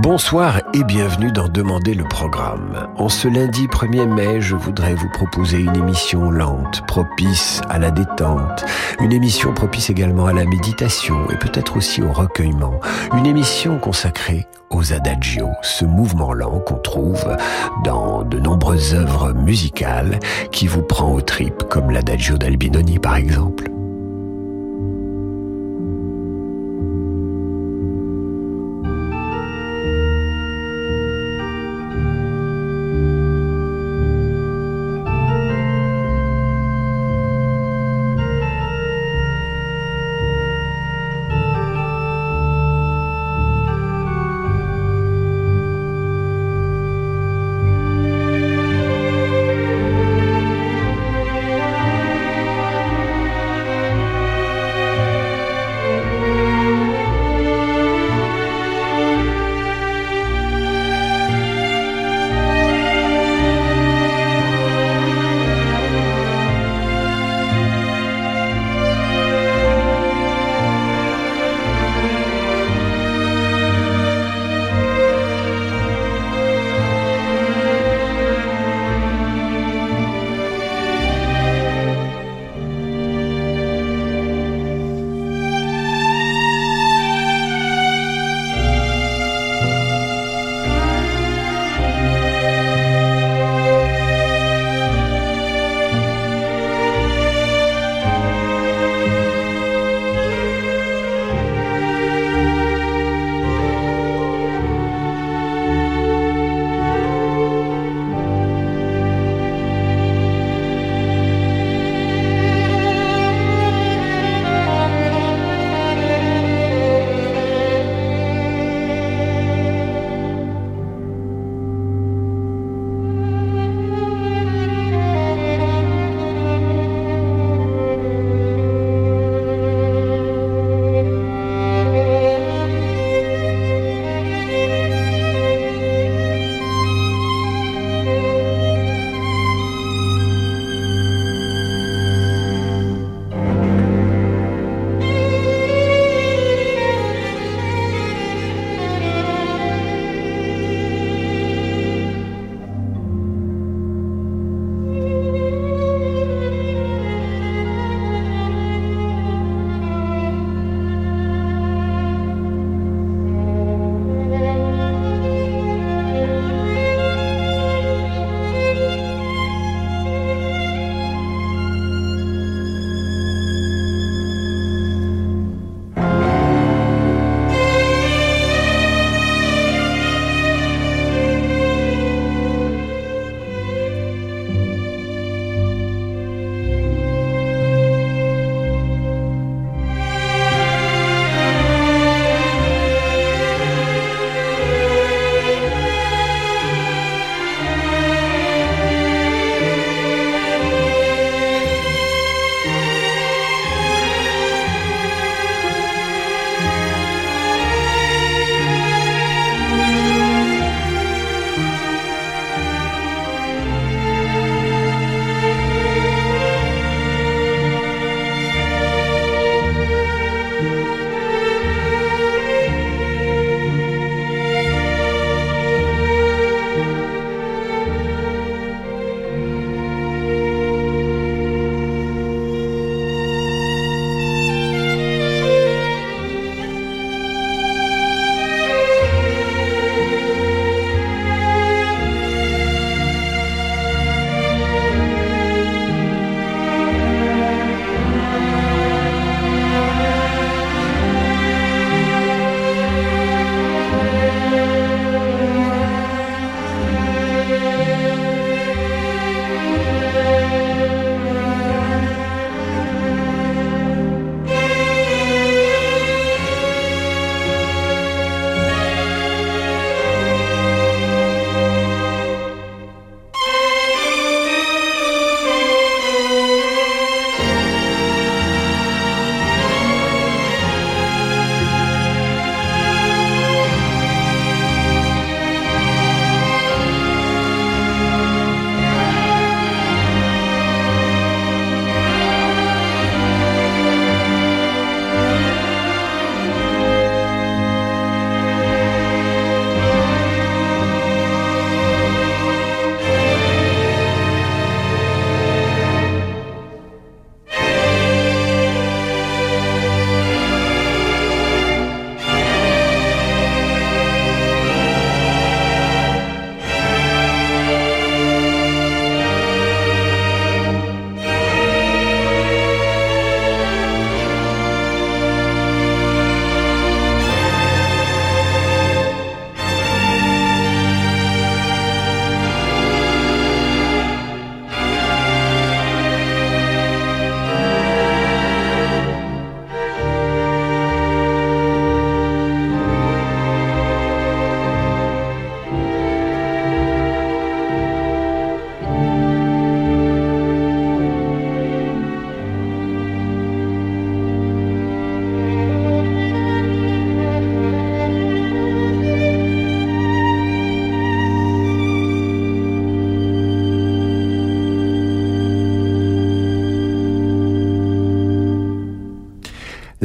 Bonsoir et bienvenue dans Demander le programme. En ce lundi 1er mai, je voudrais vous proposer une émission lente, propice à la détente, une émission propice également à la méditation et peut-être aussi au recueillement, une émission consacrée aux adagios, ce mouvement lent qu'on trouve dans de nombreuses œuvres musicales qui vous prend aux tripes comme l'adagio d'Albinoni par exemple.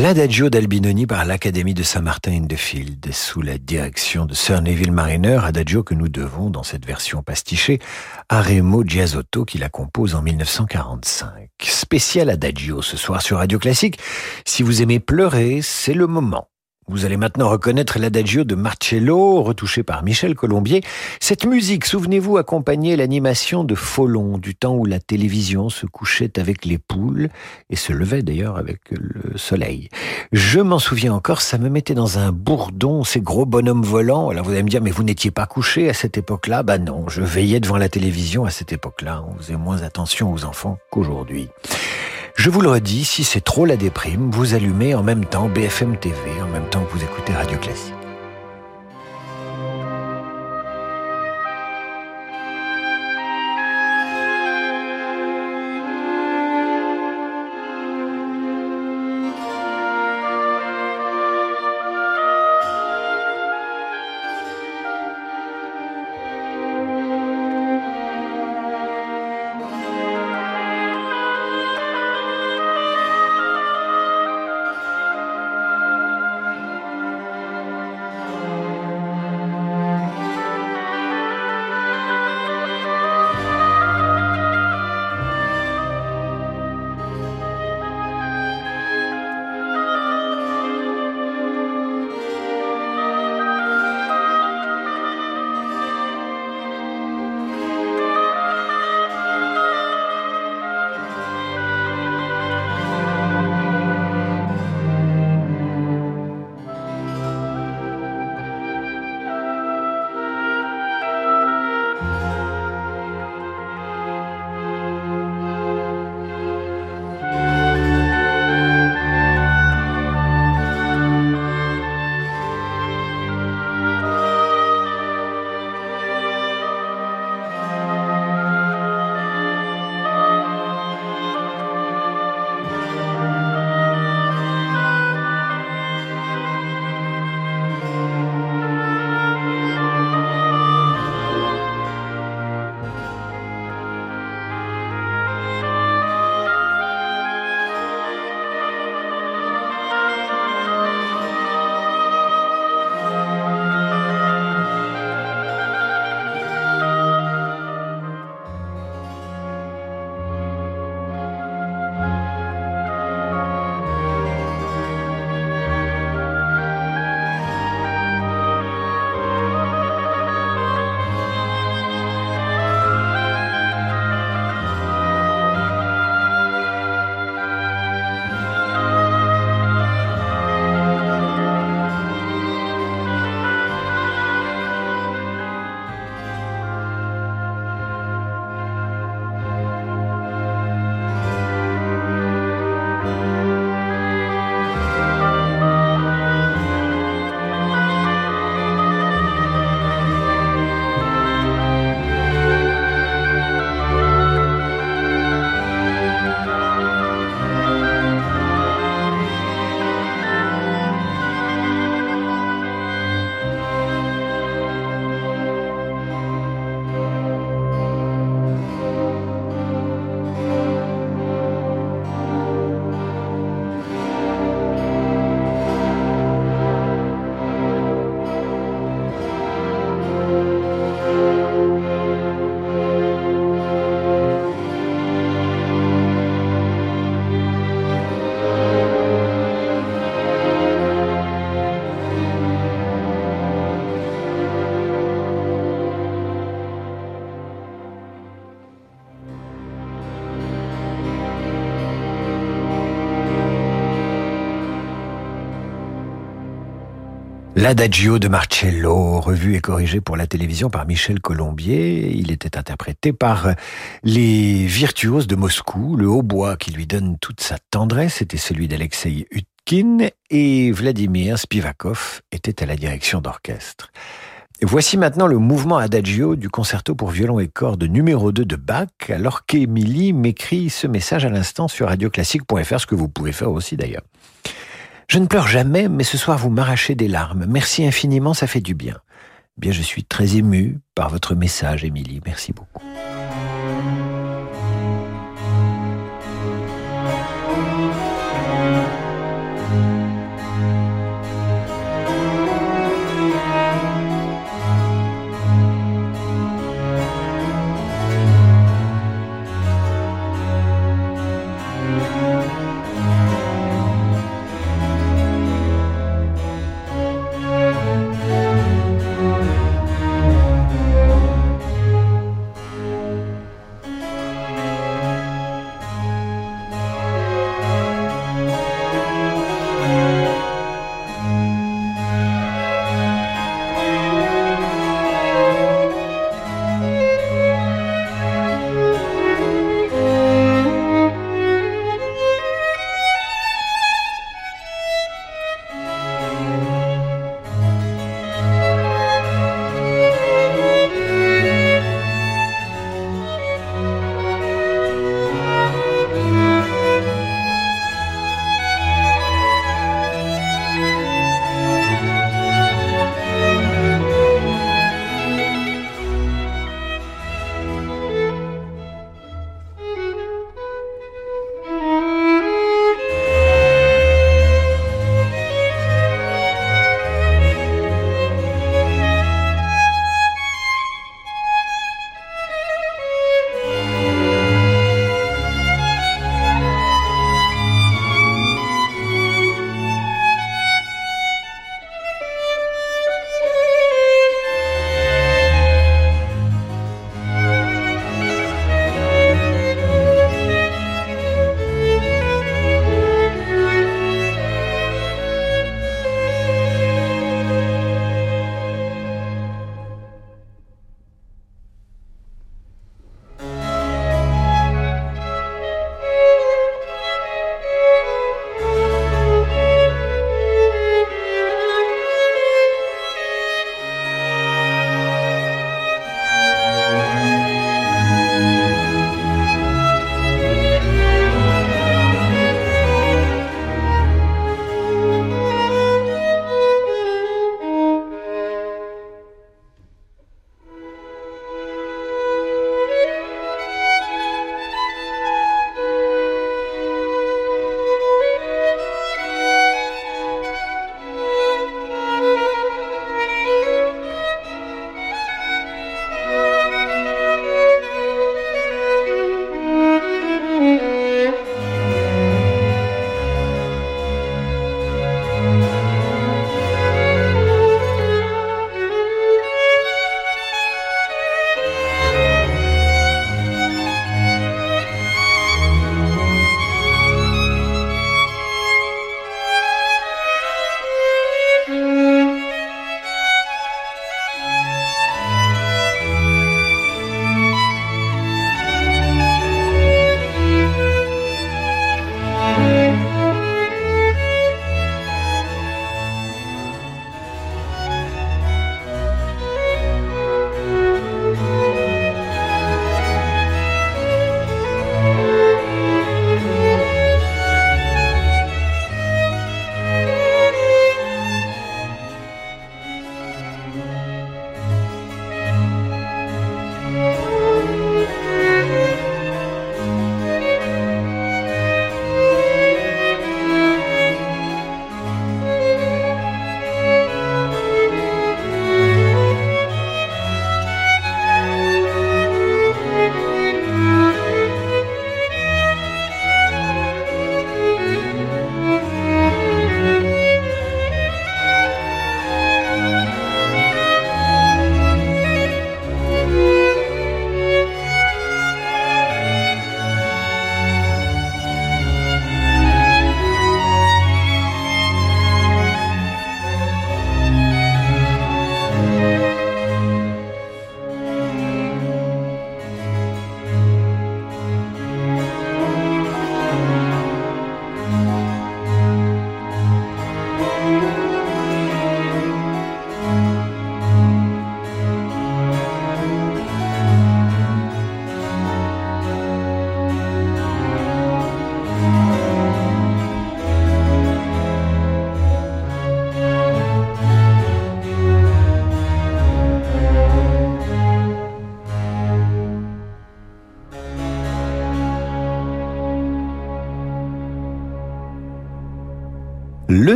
L'Adagio d'Albinoni par l'Académie de Saint-Martin-in-de-Field, sous la direction de Sir Neville Mariner, Adagio que nous devons, dans cette version pastichée, à Remo Giasotto qui la compose en 1945. Spécial Adagio ce soir sur Radio Classique. Si vous aimez pleurer, c'est le moment. Vous allez maintenant reconnaître l'adagio de Marcello, retouché par Michel Colombier. Cette musique, souvenez-vous, accompagnait l'animation de Folon, du temps où la télévision se couchait avec les poules et se levait d'ailleurs avec le soleil. Je m'en souviens encore, ça me mettait dans un bourdon, ces gros bonhommes volants. Alors vous allez me dire, mais vous n'étiez pas couché à cette époque-là? Bah non, je veillais devant la télévision à cette époque-là. On faisait moins attention aux enfants qu'aujourd'hui. Je vous le redis, si c'est trop la déprime, vous allumez en même temps BFM TV, en même temps que vous écoutez Radio Classique. L'Adagio de Marcello, revu et corrigé pour la télévision par Michel Colombier. Il était interprété par les virtuoses de Moscou, le hautbois qui lui donne toute sa tendresse, c'était celui d'Alexei Utkin, et Vladimir Spivakov était à la direction d'orchestre. Voici maintenant le mouvement Adagio du concerto pour violon et cordes numéro 2 de Bach, alors qu'Émilie m'écrit ce message à l'instant sur radioclassique.fr, ce que vous pouvez faire aussi d'ailleurs. Je ne pleure jamais, mais ce soir vous m'arrachez des larmes. Merci infiniment, ça fait du bien. Bien, je suis très ému par votre message, Émilie. Merci beaucoup.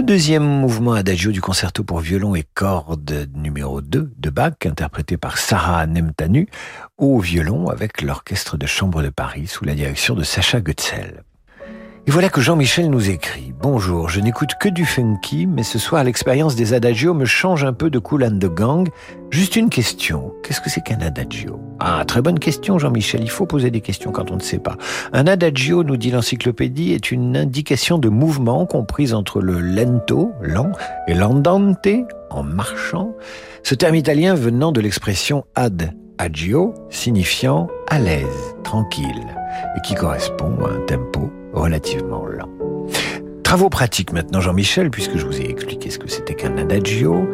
Deuxième mouvement adagio du concerto pour violon et cordes numéro 2 de Bach, interprété par Sarah Nemtanu, au violon avec l'Orchestre de Chambre de Paris sous la direction de Sacha Gutzel. Et voilà que Jean-Michel nous écrit Bonjour, je n'écoute que du funky, mais ce soir l'expérience des adagios me change un peu de Cool and Gang. Juste une question, qu'est-ce que c'est qu'un adagio? Ah, très bonne question Jean-Michel, il faut poser des questions quand on ne sait pas. Un adagio, nous dit l'encyclopédie, est une indication de mouvement comprise entre le lento, lent, et l'andante, en marchant. Ce terme italien venant de l'expression ad agio, signifiant à l'aise, tranquille, et qui correspond à un tempo relativement lent. Travaux pratiques maintenant, Jean-Michel, puisque je vous ai expliqué ce que c'était qu'un adagio.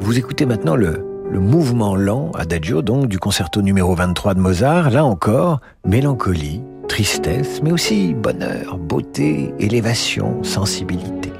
Vous écoutez maintenant le, mouvement lent, adagio donc, du concerto numéro 23 de Mozart. Là encore, mélancolie, tristesse, mais aussi bonheur, beauté, élévation, sensibilité.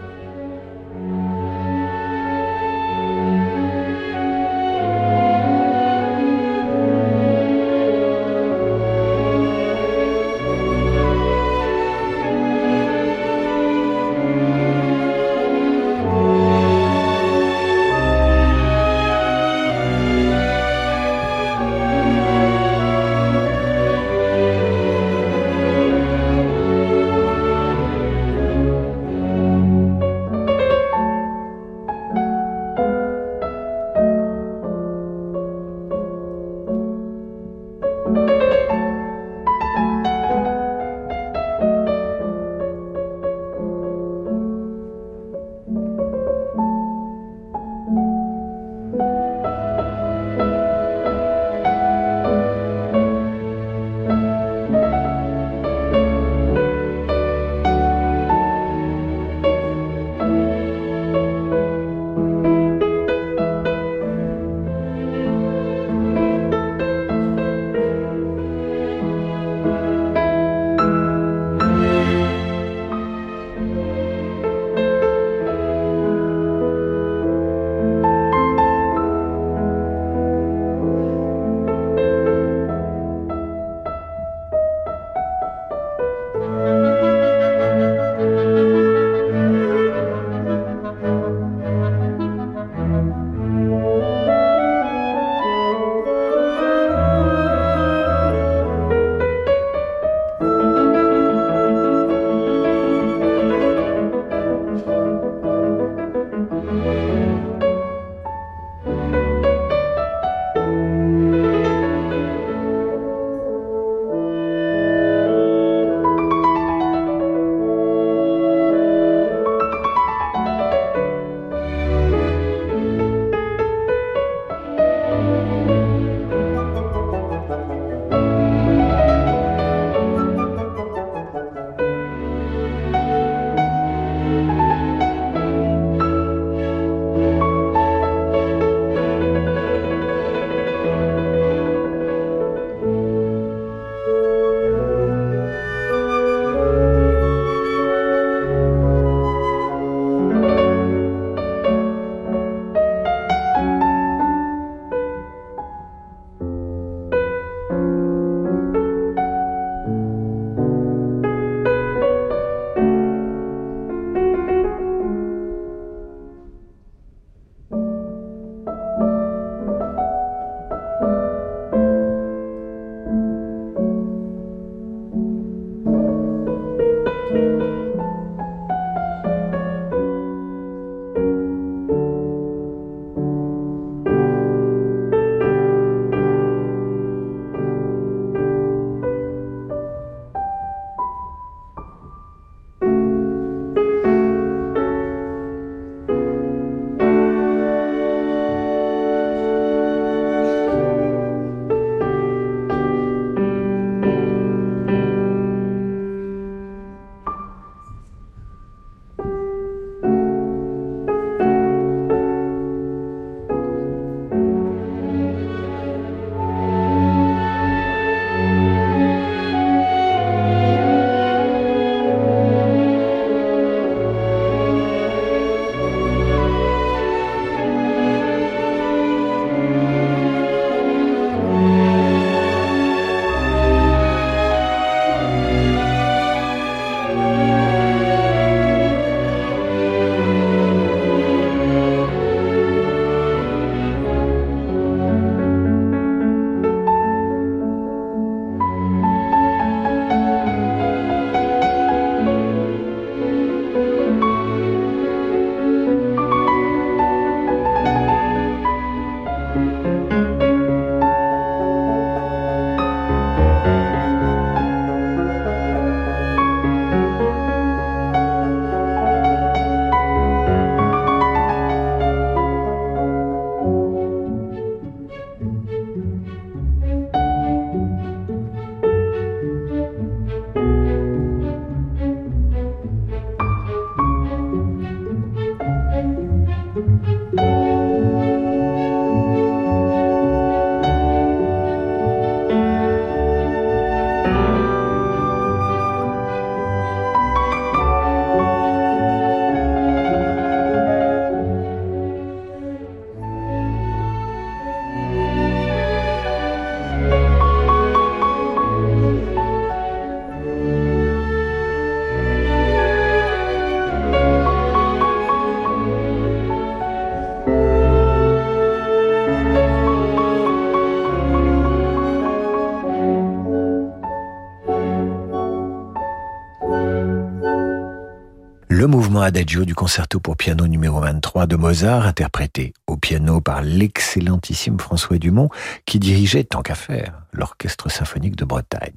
Adagio du concerto pour piano numéro 23 de Mozart, interprété au piano par l'excellentissime François Dumont, qui dirigeait, tant qu'à faire, l'Orchestre symphonique de Bretagne.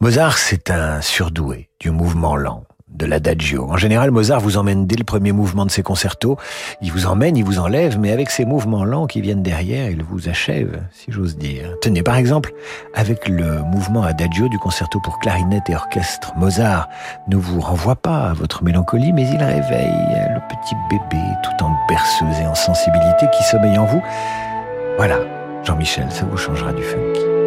Mozart, c'est un surdoué du mouvement lent de l'adagio. En général, Mozart vous emmène dès le premier mouvement de ses concertos. Il vous emmène, il vous enlève, mais avec ces mouvements lents qui viennent derrière, il vous achève, si j'ose dire. Tenez, par exemple, avec le mouvement adagio du concerto pour clarinette et orchestre, Mozart ne vous renvoie pas à votre mélancolie, mais il réveille le petit bébé tout en berceuse et en sensibilité qui sommeille en vous. Voilà, Jean-Michel, ça vous changera du funky.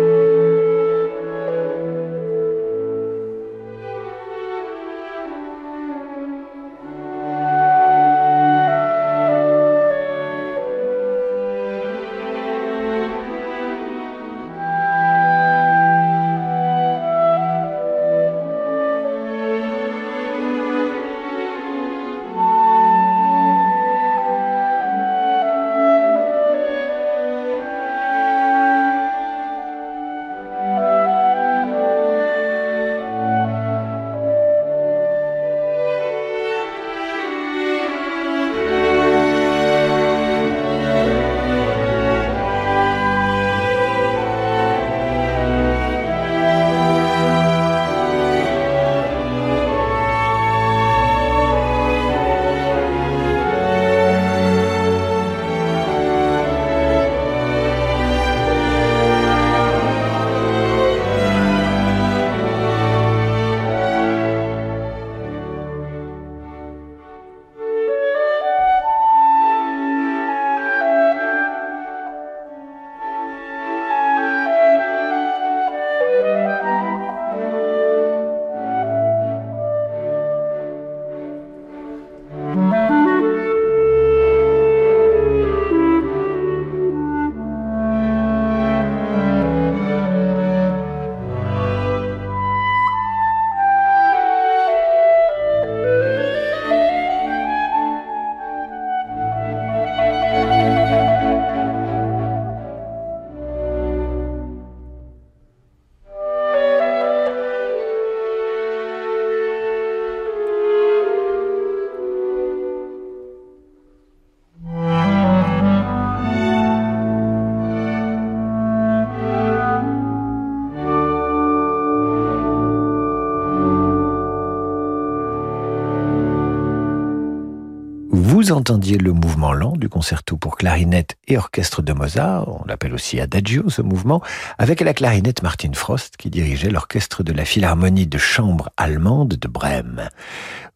Vous entendiez le mouvement lent du concerto pour clarinette et orchestre de Mozart, on l'appelle aussi Adagio ce mouvement, avec la clarinette Martin Frost qui dirigeait l'orchestre de la Philharmonie de chambre allemande de Brême.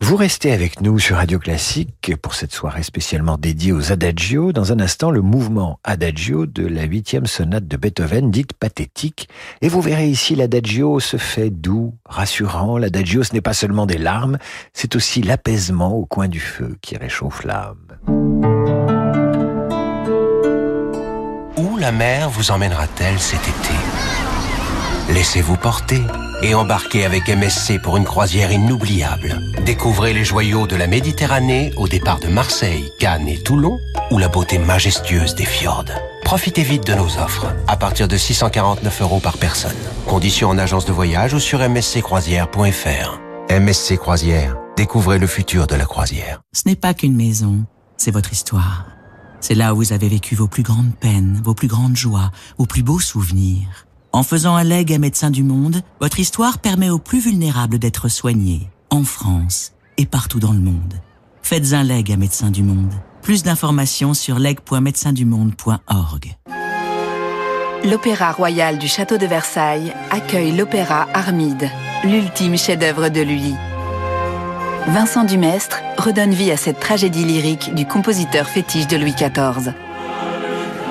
Vous restez avec nous sur Radio Classique pour cette soirée spécialement dédiée aux Adagio. Dans un instant, le mouvement Adagio de la huitième sonate de Beethoven, dite pathétique. Et vous verrez ici, l'Adagio se fait doux, rassurant. L'Adagio, ce n'est pas seulement des larmes, c'est aussi l'apaisement au coin du feu qui réchauffe l'âme. Où la mer vous emmènera-t-elle cet été? Laissez-vous porter et embarquez avec MSC pour une croisière inoubliable. Découvrez les joyaux de la Méditerranée au départ de Marseille, Cannes et Toulon ou la beauté majestueuse des fjords. Profitez vite de nos offres à partir de 649 euros par personne. Conditions en agence de voyage ou sur msccroisière.fr. MSC Croisière Découvrez le futur de la croisière. Ce n'est pas qu'une maison, c'est votre histoire. C'est là où vous avez vécu vos plus grandes peines, vos plus grandes joies, vos plus beaux souvenirs. En faisant un leg à Médecins du Monde, votre histoire permet aux plus vulnérables d'être soignés, en France et partout dans le monde. Faites un leg à Médecins du Monde. Plus d'informations sur leg.médecindumonde.org. L'Opéra Royal du Château de Versailles accueille l'opéra Armide, l'ultime chef-d'œuvre de Lully. Vincent Dumestre redonne vie à cette tragédie lyrique du compositeur fétiche de Louis XIV.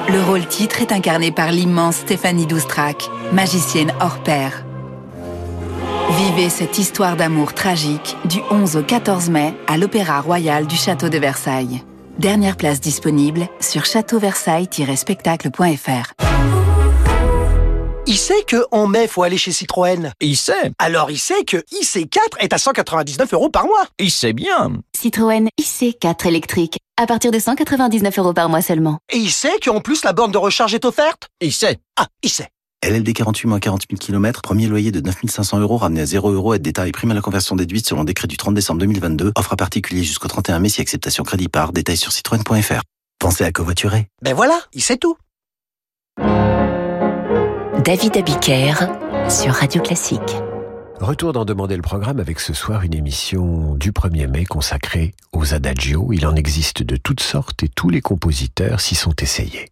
Le rôle titre est incarné par l'immense Stéphanie Doustrac, magicienne hors pair. Vivez cette histoire d'amour tragique du 11 au 14 mai à l'Opéra Royal du Château de Versailles. Dernière place disponible sur châteauversailles-spectacle.fr. Il sait que en mai, faut aller chez Citroën. Il sait. Alors il sait que IC4 est à 199 euros par mois. Il sait bien. Citroën IC4 électrique, à partir de 199 euros par mois seulement. Et il sait qu'en plus la borne de recharge est offerte? Il sait. Ah, il sait. LLD 48 moins 40 000 km, premier loyer de 9 500 euros ramené à 0 euros, aide d'État et prime à la conversion déduite selon décret du 30 décembre 2022. Offre à particulier jusqu'au 31 mai si acceptation crédit par. Détails sur citroën.fr. Pensez à covoiturer. Ben voilà, il sait tout. David Abiker sur Radio Classique. Retour d'en demander le programme avec ce soir une émission du 1er mai consacrée aux adagios. Il en existe de toutes sortes et tous les compositeurs s'y sont essayés.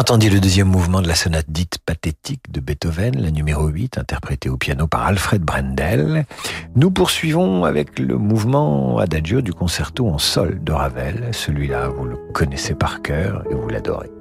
Entendiez le deuxième mouvement de la sonate dite pathétique de Beethoven, la numéro 8, interprétée au piano par Alfred Brendel. Nous poursuivons avec le mouvement adagio du concerto en sol de Ravel. Celui-là, vous le connaissez par cœur et vous l'adorez.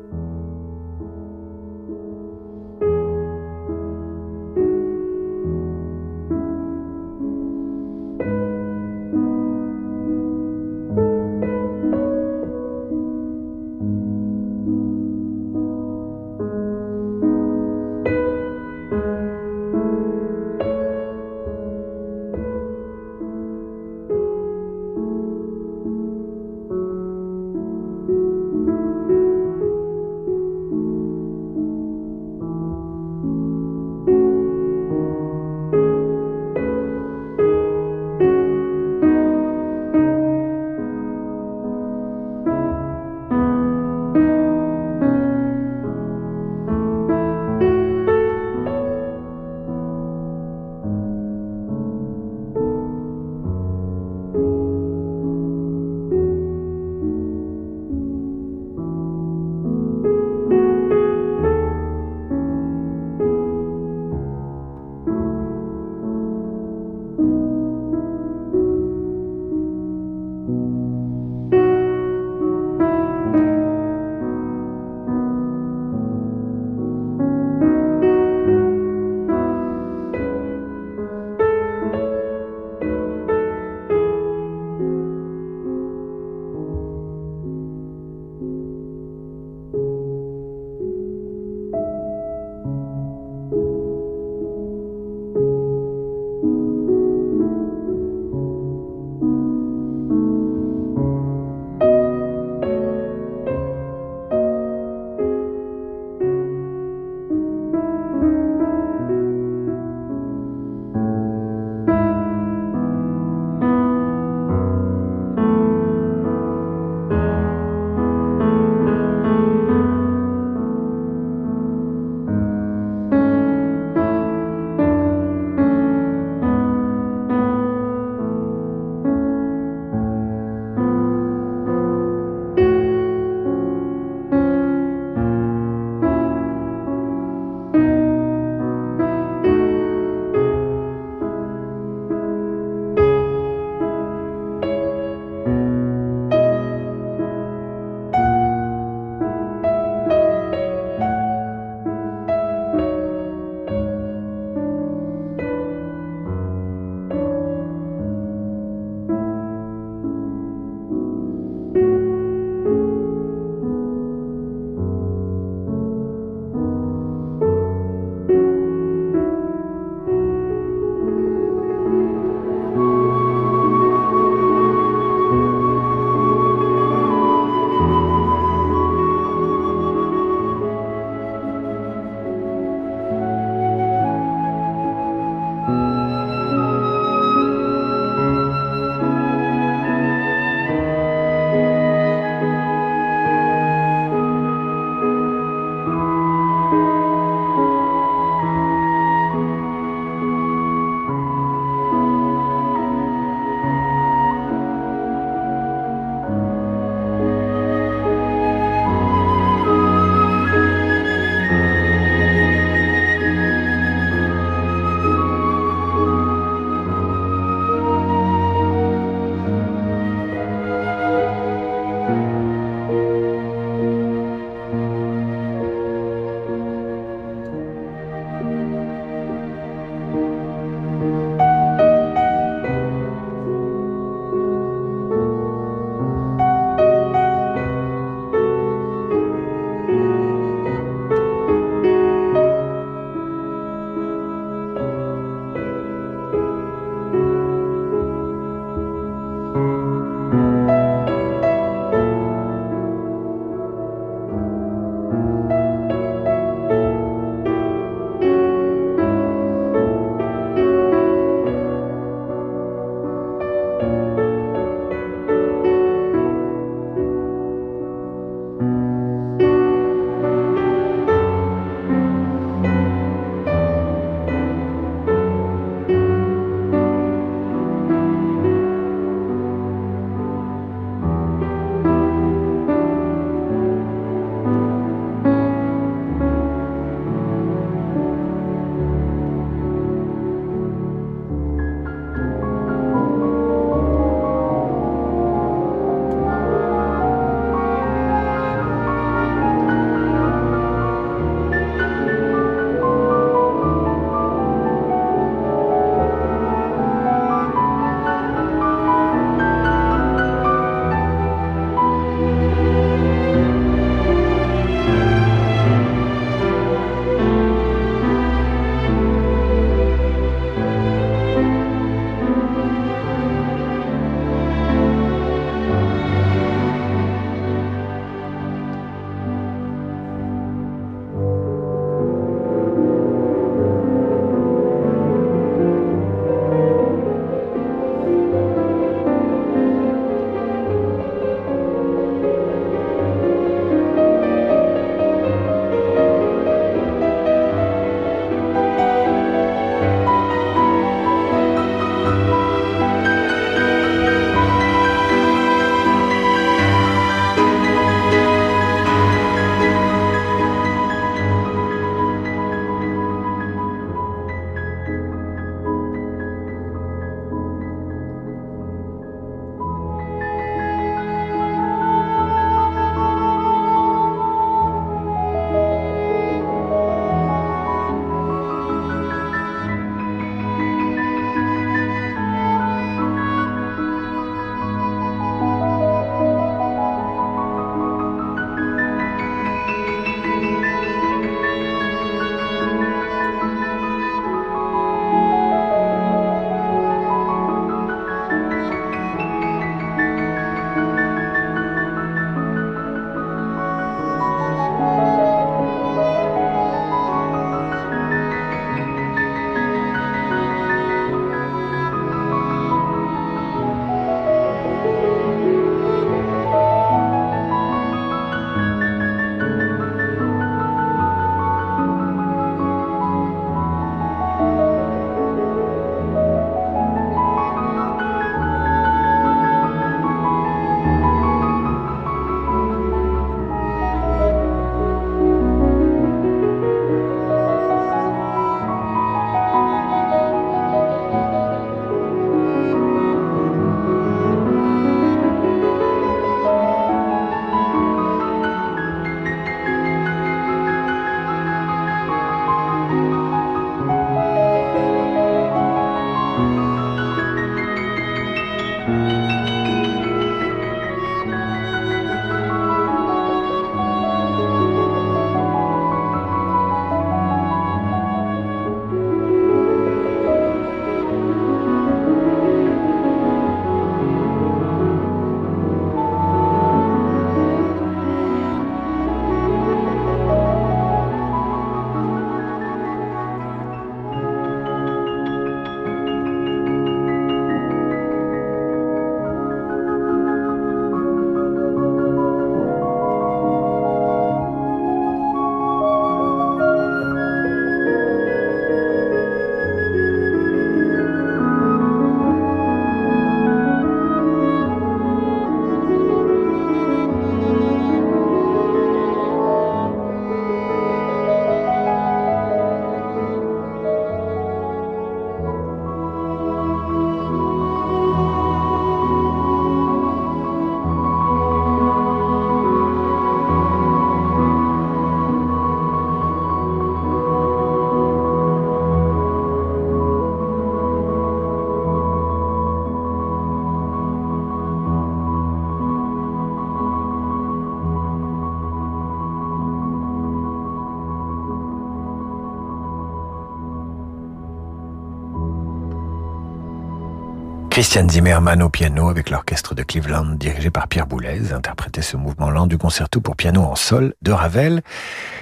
Christian Zimmermann au piano avec l'orchestre de Cleveland dirigé par Pierre Boulez interprétait ce mouvement lent du concerto pour piano en sol de Ravel.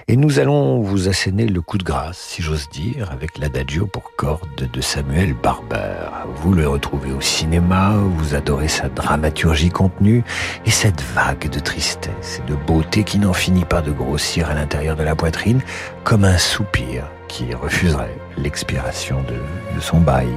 Et nous allons vous asséner le coup de grâce, si j'ose dire, avec l'adagio pour cordes de Samuel Barber. Vous le retrouvez au cinéma, vous adorez sa dramaturgie contenue et cette vague de tristesse et de beauté qui n'en finit pas de grossir à l'intérieur de la poitrine comme un soupir qui refuserait l'expiration de son bail.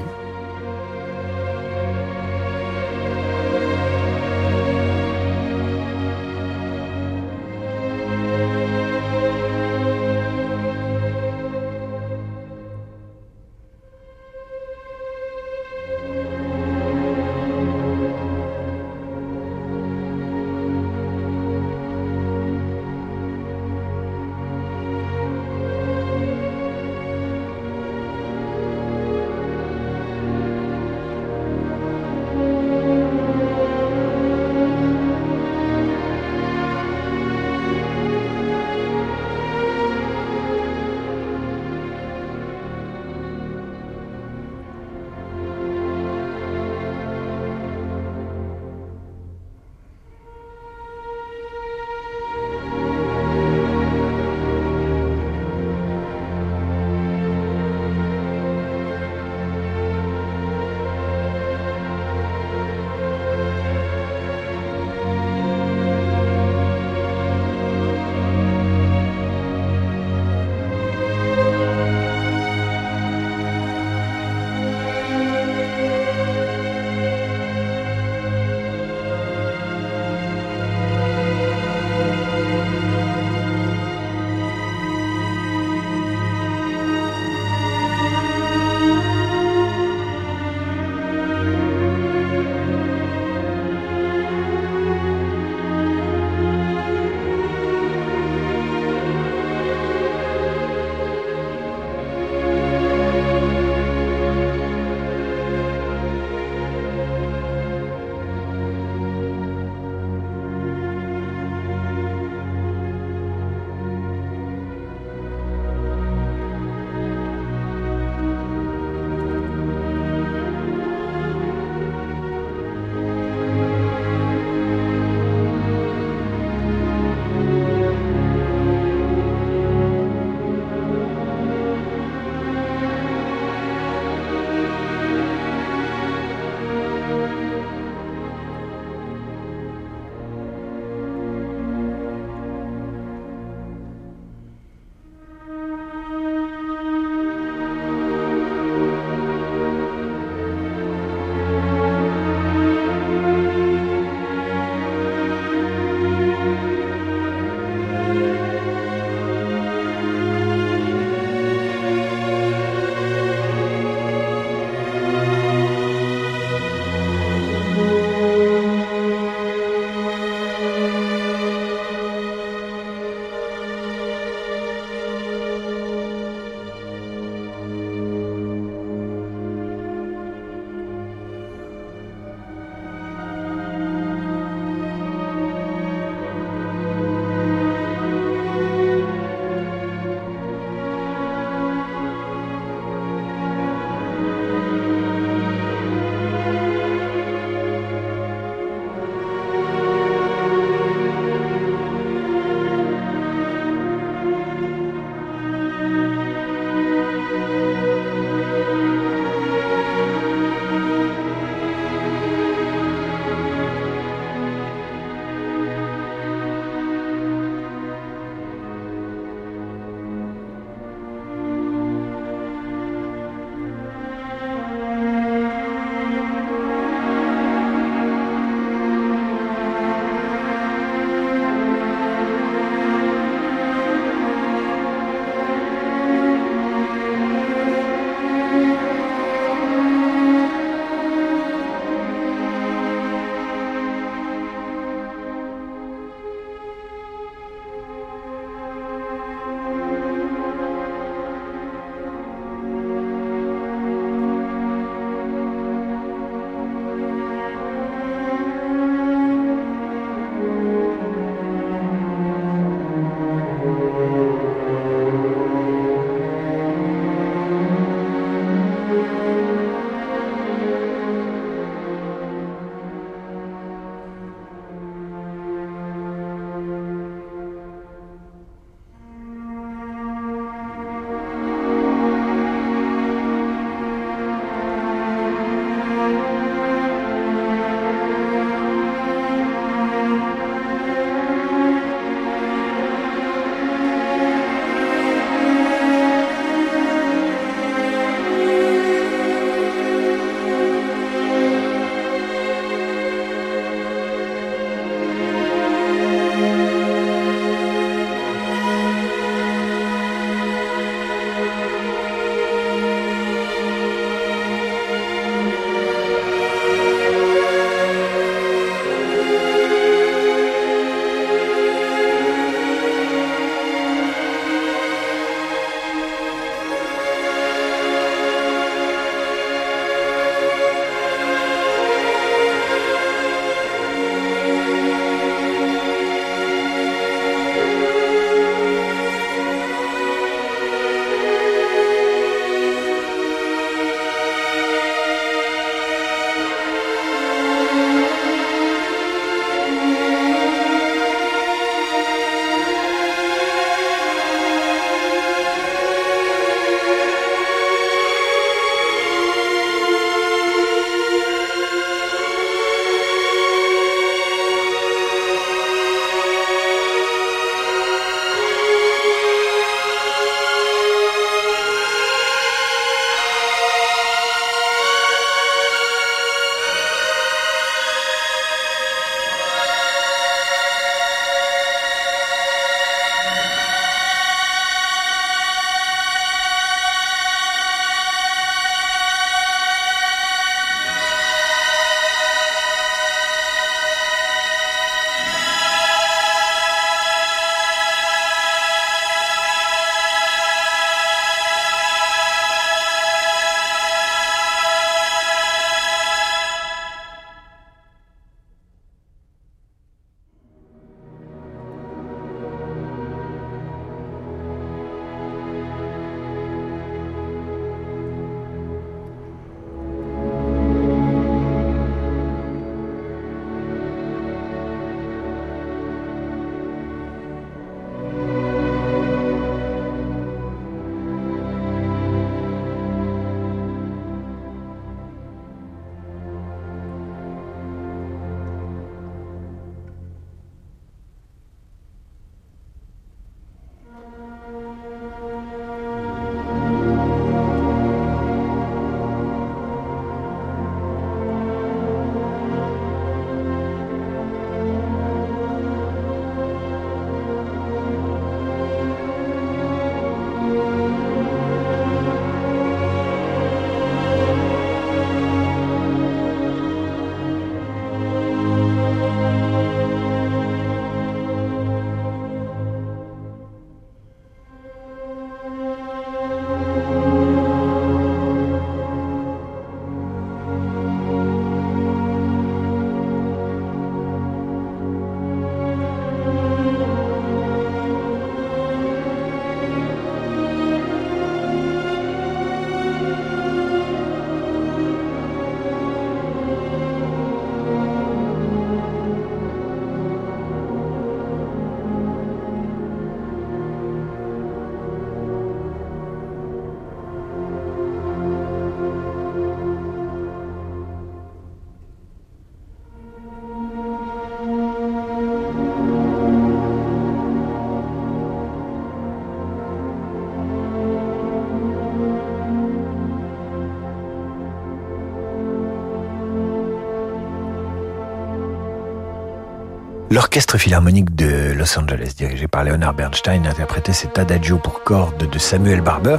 L'Orchestre Philharmonique de Los Angeles, dirigé par Leonard Bernstein, interprétait cet adagio pour cordes de Samuel Barber.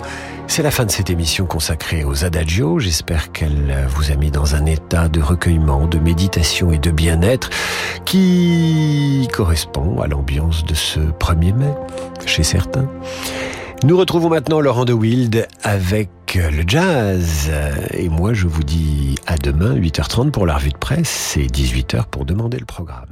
C'est la fin de cette émission consacrée aux adagios. J'espère qu'elle vous a mis dans un état de recueillement, de méditation et de bien-être qui correspond à l'ambiance de ce 1er mai, chez certains. Nous retrouvons maintenant Laurent de Wild avec le jazz. Et moi, je vous dis à demain, 8h30 pour la revue de presse et 18h pour demander le programme.